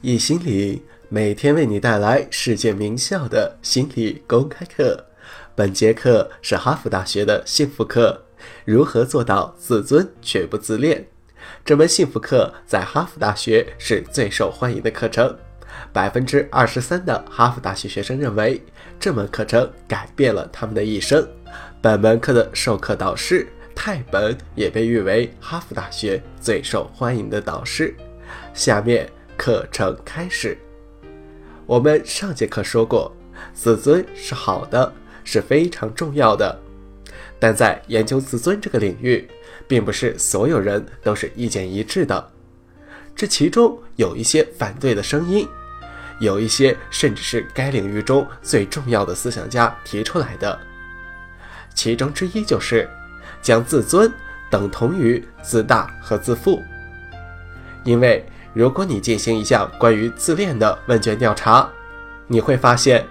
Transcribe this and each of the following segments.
易心理每天为你带来世界名校的心理公开课。本节课是哈佛大学的幸福课，如何做到自尊却不自恋？这门幸福课在哈佛大学是最受欢迎的课程。百分之二十三的哈佛大学学生认为这门课程改变了他们的一生。本门课的授课导师泰本也被誉为哈佛大学最受欢迎的导师。下面。课程开始。我们上节课说过，自尊是好的，是非常重要的。但在研究自尊这个领域，并不是所有人都是意见一致的。这其中有一些反对的声音，有一些甚至是该领域中最重要的思想家提出来的。其中之一就是将自尊等同于自大和自负，因为。如果你进行一项关于自恋的问卷调查，你会发现，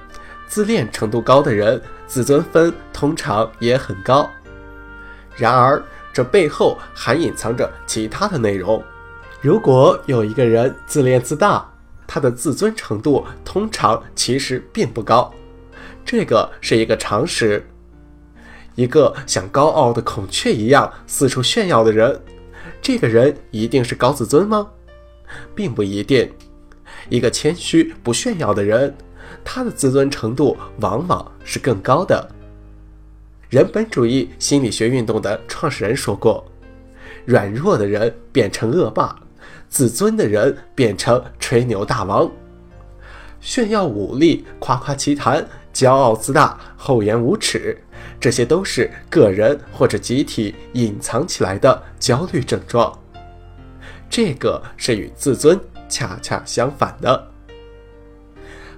自恋程度高的人自尊分通常也很高。然而，这背后还隐藏着其他的内容。如果有一个人自恋自大，他的自尊程度通常其实并不高，这个是一个常识。一个像高傲的孔雀一样四处炫耀的人，这个人一定是高自尊吗？并不一定，一个谦虚不炫耀的人，他的自尊程度往往是更高的。人本主义心理学运动的创始人说过：“软弱的人变成恶霸，自尊的人变成吹牛大王。炫耀武力、夸夸其谈、骄傲自大、厚颜无耻，这些都是个人或者集体隐藏起来的焦虑症状。”这个是与自尊恰恰相反的。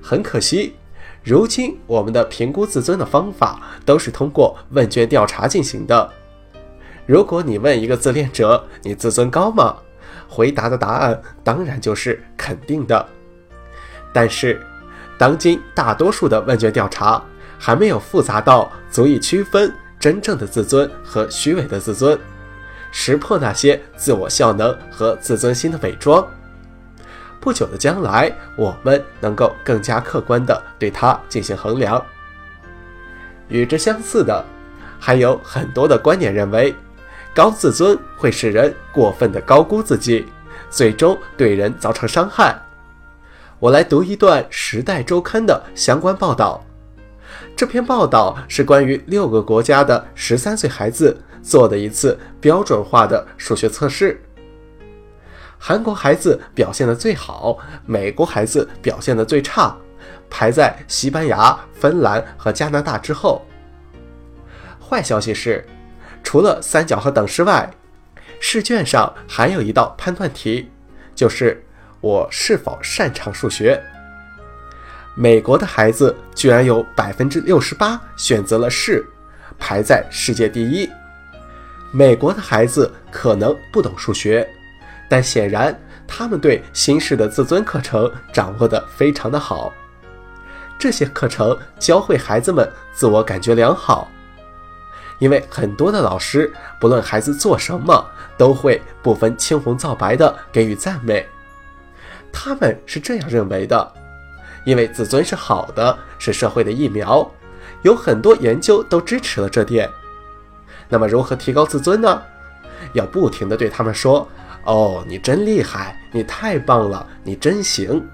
很可惜，如今我们的评估自尊的方法都是通过问卷调查进行的。如果你问一个自恋者：“你自尊高吗？”回答的答案当然就是肯定的。但是，当今大多数的问卷调查还没有复杂到足以区分真正的自尊和虚伪的自尊。识破那些自我效能和自尊心的伪装。不久的将来，我们能够更加客观地对它进行衡量。与之相似的，还有很多的观点认为，高自尊会使人过分的高估自己，最终对人造成伤害。我来读一段《时代周刊》的相关报道。这篇报道是关于六个国家的十三岁孩子。做的一次标准化的数学测试，韩国孩子表现的最好，美国孩子表现的最差，排在西班牙、芬兰和加拿大之后。坏消息是，除了三角和等式外，试卷上还有一道判断题，就是我是否擅长数学。美国的孩子居然有百分之六十八选择了是，排在世界第一。美国的孩子可能不懂数学，但显然他们对新式的自尊课程掌握得非常的好。这些课程教会孩子们自我感觉良好，因为很多的老师不论孩子做什么，都会不分青红皂白地给予赞美。他们是这样认为的，因为自尊是好的，是社会的疫苗，有很多研究都支持了这点。那么如何提高自尊呢？要不停地对他们说：“哦，你真厉害，你太棒了，你真行。”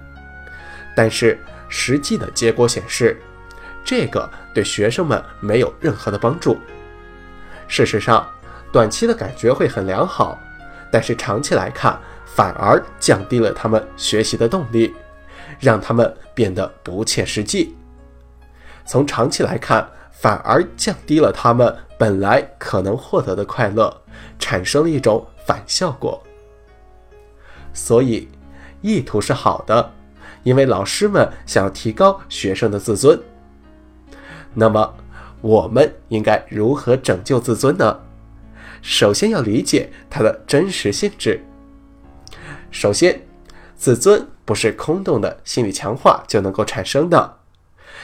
但是实际的结果显示，这个对学生们没有任何的帮助。事实上，短期的感觉会很良好，但是长期来看，反而降低了他们学习的动力，让他们变得不切实际。从长期来看，反而降低了他们。本来可能获得的快乐，产生了一种反效果。所以，意图是好的，因为老师们想要提高学生的自尊。那么，我们应该如何拯救自尊呢？首先要理解它的真实性质。首先，自尊不是空洞的心理强化就能够产生的。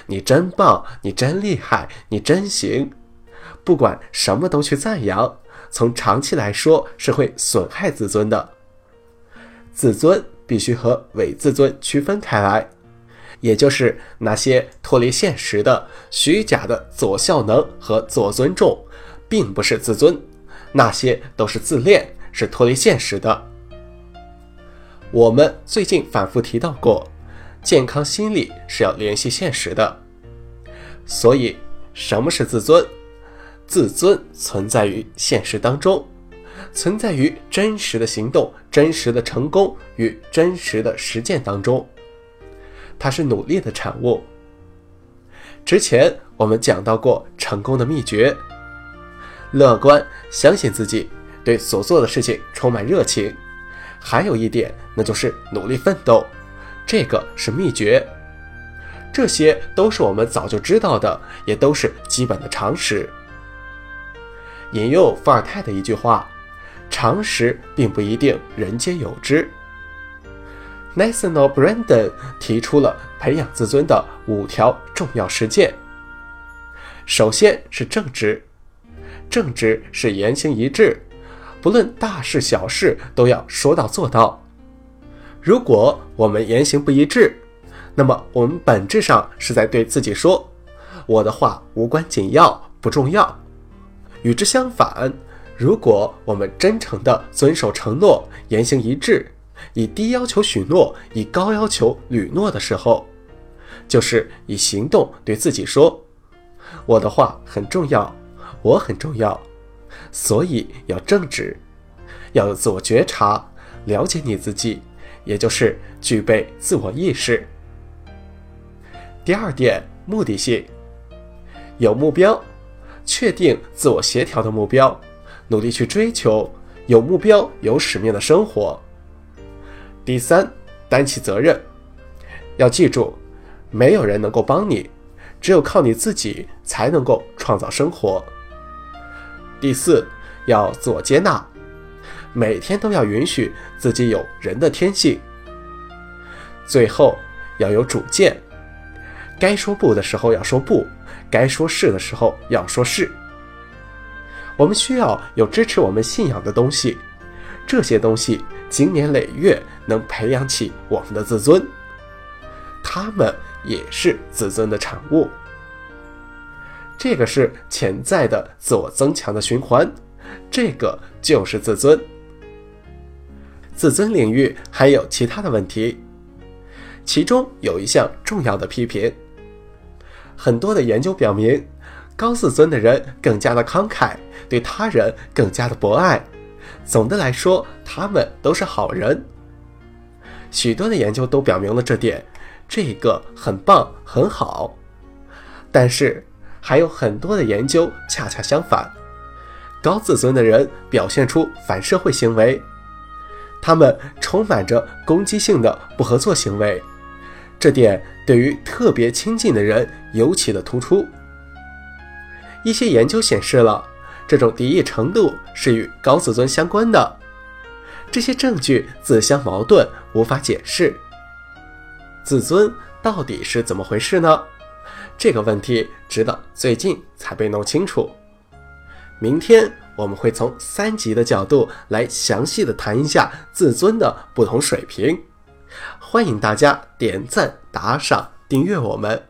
你真棒，你真厉害，你真行。不管什么都去赞扬，从长期来说是会损害自尊的。自尊必须和伪自尊区分开来，也就是那些脱离现实的虚假的左效能和左尊重，并不是自尊，那些都是自恋，是脱离现实的。我们最近反复提到过，健康心理是要联系现实的，所以什么是自尊？自尊存在于现实当中。存在于真实的行动、真实的成功与真实的实践当中，它是努力的产物。之前我们讲到过成功的秘诀：乐观，相信自己，对所做的事情充满热情。还有一点，那就是努力奋斗，这个是秘诀。这些都是我们早就知道的，也都是基本的常识。引用伏尔泰的一句话。常识并不一定人皆有之。National Branden 提出了培养自尊的五条重要实践。首先是正直，正直是言行一致，不论大事小事都要说到做到。如果我们言行不一致，那么我们本质上是在对自己说：“我的话无关紧要，不重要。”与之相反。如果我们真诚地遵守承诺，言行一致，以低要求许诺，以高要求履诺的时候，就是以行动对自己说：“我的话很重要，我很重要。”所以要正直，要有自我觉察，了解你自己，也就是具备自我意识。第二点，目的性，有目标，确定自我协调的目标。努力去追求有目标、有使命的生活。第三，担起责任。要记住，没有人能够帮你，只有靠你自己才能够创造生活。第四，要自我接纳，每天都要允许自己有人的天性。最后，要有主见，该说不的时候要说不，该说是的时候要说是。我们需要有支持我们信仰的东西，这些东西经年累月能培养起我们的自尊，它们也是自尊的产物。这个是潜在的自我增强的循环，这个就是自尊。自尊领域还有其他的问题，其中有一项重要的批评，很多的研究表明。高自尊的人更加的慷慨，对他人更加的博爱。总的来说，他们都是好人。许多的研究都表明了这点，这个很棒很好。但是还有很多的研究恰恰相反，高自尊的人表现出反社会行为，他们充满着攻击性的不合作行为，这点对于特别亲近的人尤其的突出。一些研究显示了这种敌意程度是与高自尊相关的，这些证据自相矛盾，无法解释。自尊到底是怎么回事呢？这个问题直到最近才被弄清楚。明天我们会从三级的角度来详细的谈一下自尊的不同水平。欢迎大家点赞、打赏、订阅我们。